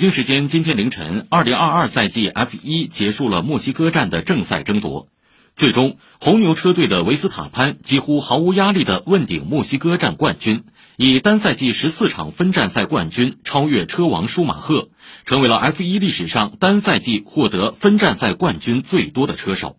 北京时间今天凌晨，2022赛季 F1 结束了墨西哥站的正赛争夺，最终红牛车队的维斯塔潘几乎毫无压力的问鼎墨西哥站冠军，以单赛季十四场分站赛冠军，超越车王舒马赫，成为了 F1 历史上单赛季获得分站赛冠军最多的车手。